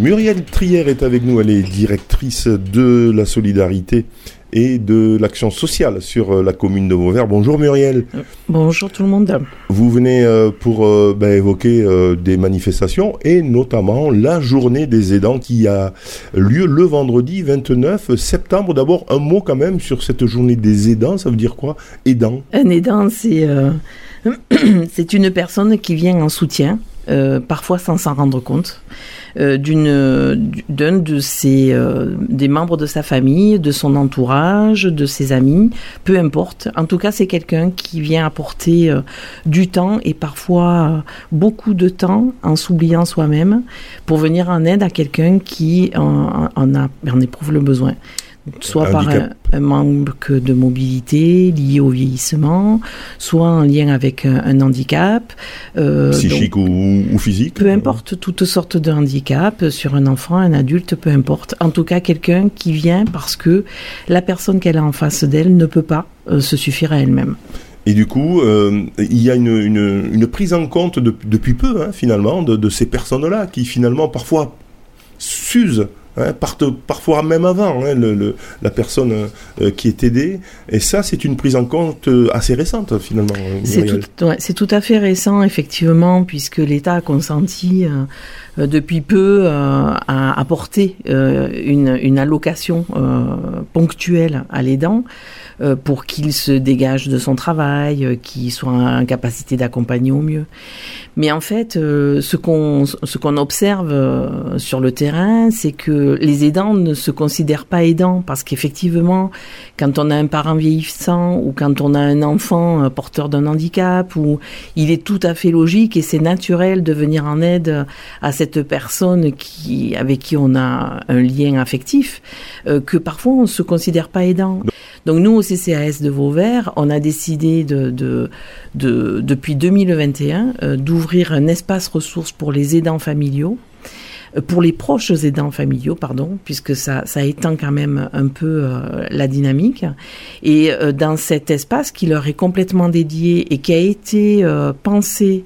Muriel Trier est avec nous, elle est directrice de la solidarité et de l'action sociale sur euh, la commune de Vauvert. Bonjour Muriel. Bonjour tout le monde. Vous venez euh, pour euh, ben, évoquer des manifestations et notamment la journée des aidants qui a lieu le vendredi 29 septembre. D'abord un mot quand même sur cette journée des aidants, ça veut dire quoi Aidant Un aidant, c'est c'est une personne qui vient en soutien, parfois sans s'en rendre compte. Euh, d'une d'un de ses euh, des membres de sa famille, de son entourage, de ses amis, peu importe. En tout cas, c'est quelqu'un qui vient apporter euh, du temps et parfois beaucoup de temps en s'oubliant soi-même pour venir en aide à quelqu'un qui en, a, en éprouve le besoin soit par un, manque de mobilité lié au vieillissement, soit en lien avec un, handicap. Euh, Psychique ou, physique Peu importe, toutes sortes de handicaps, sur un enfant, un adulte, peu importe. En tout cas, quelqu'un qui vient parce que la personne qu'elle a en face d'elle ne peut pas euh, se suffire à elle-même. Et du coup, euh, il y a une, une, prise en compte depuis peu, hein, finalement, de, de ces personnes-là qui, finalement, parfois s'usent Hein, parfois même avant, hein, la personne euh, qui est aidée. Et ça, c'est une prise en compte euh, assez récente, finalement. C'est tout, à fait récent, effectivement, puisque l'État a consenti euh, depuis peu à apporter une, une, allocation ponctuelle à l'aidant. Pour qu'il se dégage de son travail, qu'il soit en capacité d'accompagner au mieux. Mais en fait, ce qu'on ce qu'on observe sur le terrain, c'est que les aidants ne se considèrent pas aidants parce qu'effectivement, quand on a un parent vieillissant ou quand on a un enfant porteur d'un handicap, il est tout à fait logique et c'est naturel de venir en aide à cette personne qui avec qui on a un lien affectif, que parfois on se considère pas aidant. Donc nous, au CCAS de Vauvert, on a décidé de, de, de depuis 2021 euh, d'ouvrir un espace ressources pour les aidants familiaux euh, pour les proches aidants familiaux, pardon, puisque ça, ça étend quand même un peu euh, la dynamique. Et dans cet espace qui leur est complètement dédié et qui a été pensé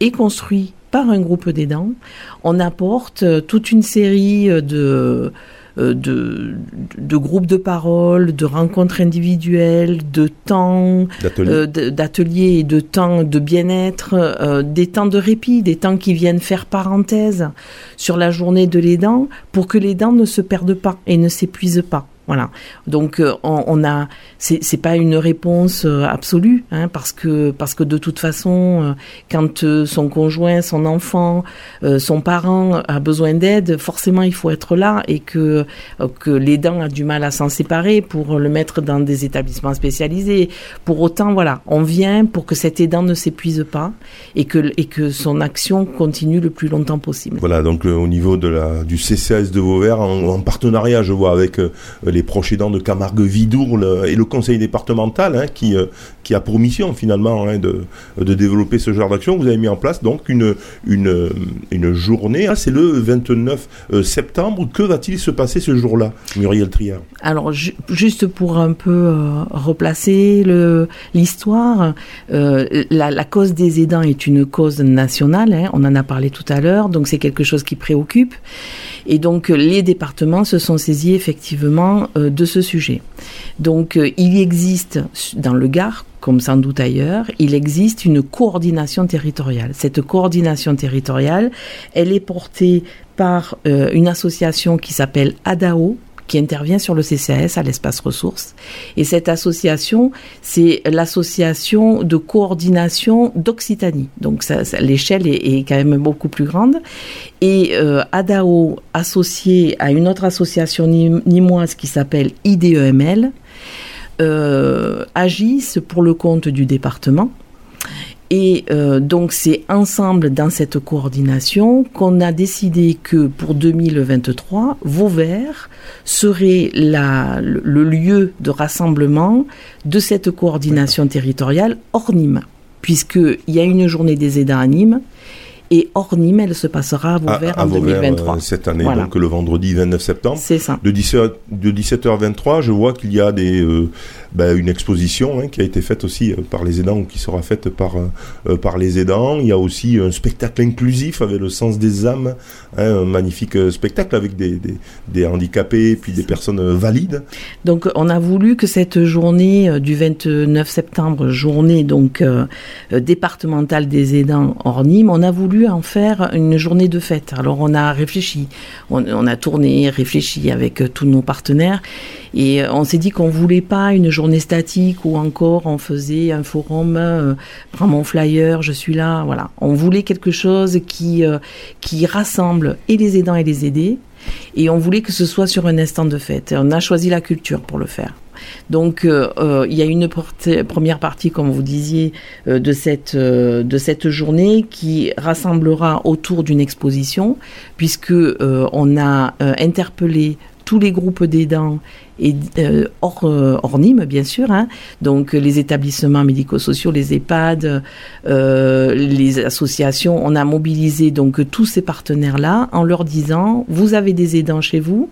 et construit par un groupe d'aidants, on apporte toute une série de euh, de, de, groupes de parole, de rencontres individuelles, de temps, d'ateliers euh, et de temps de bien-être, euh, des temps de répit, des temps qui viennent faire parenthèse sur la journée de l'aidant pour que l'aidant ne se perde pas et ne s'épuise pas. Voilà. Donc euh, on, on, a, c'est pas une réponse euh, absolue, hein, parce que parce que de toute façon, euh, quand son conjoint, son enfant, son parent a besoin d'aide, forcément il faut être là et que que l'aidant a du mal à s'en séparer pour le mettre dans des établissements spécialisés. Pour autant, voilà, on vient pour que cet aidant ne s'épuise pas et que et que son action continue le plus longtemps possible. Voilà. Donc au niveau de la du CCS de Vauvert, en partenariat, je vois avec les les de Camargue-Vidour et le conseil départemental hein, qui, euh, qui a pour mission finalement hein, de, de développer ce genre d'action. Vous avez mis en place donc une, une, une journée, hein, c'est le 29 euh, septembre. Que va-t-il se passer ce jour-là, Muriel Trier? Alors juste pour un peu euh, replacer l'histoire, la, la, cause des aidants est une cause nationale, on en a parlé tout à l'heure, donc c'est quelque chose qui préoccupe. Et donc les départements se sont saisis effectivement euh, de ce sujet. Donc euh, il existe dans le Gard, comme sans doute ailleurs, il existe une coordination territoriale. Cette coordination territoriale, elle est portée par euh, une association qui s'appelle ADAO, qui intervient sur le CCAS à l'espace ressources. Et cette association, c'est l'association de coordination d'Occitanie. Donc l'échelle est, quand même beaucoup plus grande. Et euh, ADAO, associé à une autre association nimoise qui s'appelle IDEML, euh, agissent pour le compte du département. Et euh, donc c'est ensemble dans cette coordination qu'on a décidé que pour 2023, Vauvert serait la, le, lieu de rassemblement de cette coordination territoriale hors Nîmes, puisqu'il y a une journée des aidants à Nîmes Et hors Nîmes, elle se passera à Vauvert en 2023. cette année, donc le vendredi 29 septembre. C'est ça. De, 17, de 17h23, je vois qu'il y a des, ben, une exposition hein, qui a été faite aussi par les aidants ou qui sera faite par, par les aidants. Il y a aussi un spectacle inclusif avec le sens des âmes, hein, un magnifique spectacle avec des, des, handicapés puis des personnes valides. Donc on a voulu que cette journée du 29 septembre, journée donc départementale des aidants hors Nîmes, on a voulu en faire une journée de fête. Alors on a réfléchi, on, on a tourné, réfléchi avec tous nos partenaires et on s'est dit qu'on voulait pas une journée statique ou encore on faisait un forum, euh, prends mon flyer, je suis là, voilà. On voulait quelque chose qui, euh, qui rassemble et les aidants et les aidés. Et on voulait que ce soit sur un instant de fête. on a choisi la culture pour le faire. Donc euh, il y a une première partie, comme vous disiez, de, cette, de cette journée qui rassemblera autour d'une exposition, puisque on a interpellé tous les groupes d'aidants et euh, hors, euh, hors, Nîmes, bien sûr. Hein. Donc les établissements médico-sociaux, les EHPAD, euh, les associations, on a mobilisé donc tous ces partenaires-là en leur disant vous avez des aidants chez vous.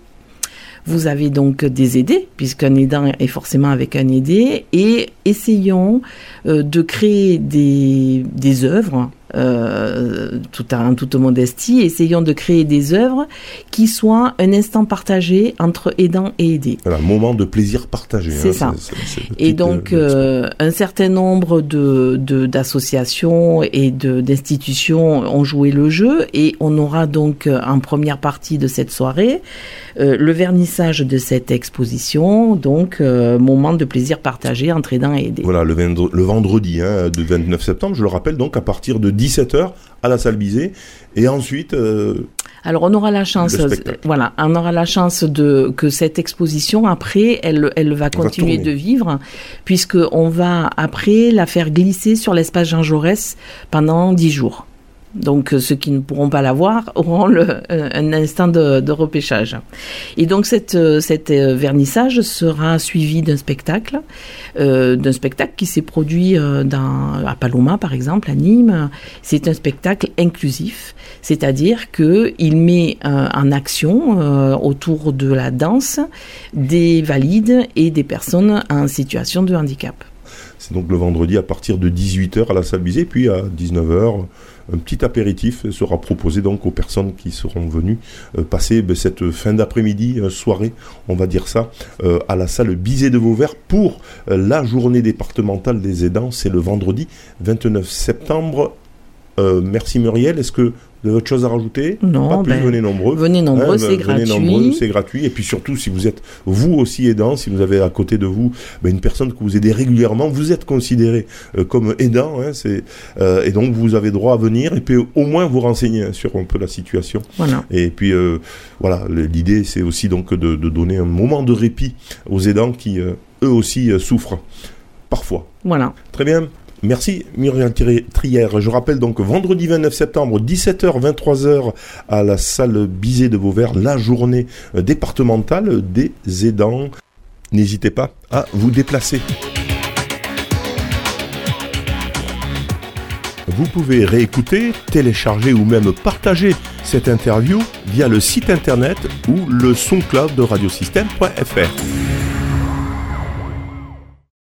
Vous avez donc des aidés, puisqu'un aidant est forcément avec un aidé, et essayons de créer des, des œuvres euh, tout en toute modestie, essayons de créer des œuvres qui soient un instant partagé entre aidant et aidé. Un moment de plaisir partagé. C'est hein, ça. et donc, euh, euh, un certain nombre de, d'associations et de, d'institutions ont joué le jeu et on aura donc en première partie de cette soirée le vernissage de cette exposition, donc moment de plaisir partagé entre aidant et aidé. Voilà, le, le vendredi hein, du 29 septembre, je le rappelle, donc à partir de 17h à la salle Bizet. Et ensuite. Euh, Alors on aura la chance, voilà, on aura la chance de que cette exposition après, elle, elle va continuer de vivre, puisque on va après la faire glisser sur l'espace Jean Jaurès pendant dix jours. Donc euh, ceux qui ne pourront pas l'avoir auront euh, un instant de, repêchage. Et donc cette, euh, cette vernissage sera suivi d'un spectacle, d'un spectacle qui s'est produit à Paloma par exemple, à Nîmes. C'est un spectacle inclusif, c'est-à-dire que il met en action autour de la danse des valides et des personnes en situation de handicap. C'est donc le vendredi à partir de 18h à la salle Bizet, puis à 19h un petit apéritif sera proposé donc aux personnes qui seront venues euh, passer ben, cette fin d'après-midi, euh, soirée, on va dire ça, euh, à la salle Bizet de Vauvert pour la journée départementale des aidants. C'est le vendredi 29 septembre. merci Muriel. Est-ce que de autre chose à rajouter Non, pas plus, ben, venez nombreux. Venez nombreux, hein, c'est gratuit. Venez nombreux, c'est gratuit. Et puis surtout, si vous êtes vous aussi aidant, si vous avez à côté de vous ben, une personne que vous aidez régulièrement, vous êtes considéré euh, comme aidant. Hein, c'est, euh, et donc vous avez droit à venir et puis au moins vous renseigner hein, sur un peu la situation. Voilà. Et puis euh, voilà, l'idée c'est aussi donc de, de, donner un moment de répit aux aidants qui eux aussi souffrent parfois. Voilà. Très bien. Merci Muriel Trière. Je rappelle donc vendredi 29 septembre, 17h, 23h à la salle Bizet de Vauvert, la journée euh, départementale des aidants. N'hésitez pas à vous déplacer. Vous pouvez réécouter, télécharger ou même partager cette interview via le site internet ou le SoundCloud de radiosystème.fr.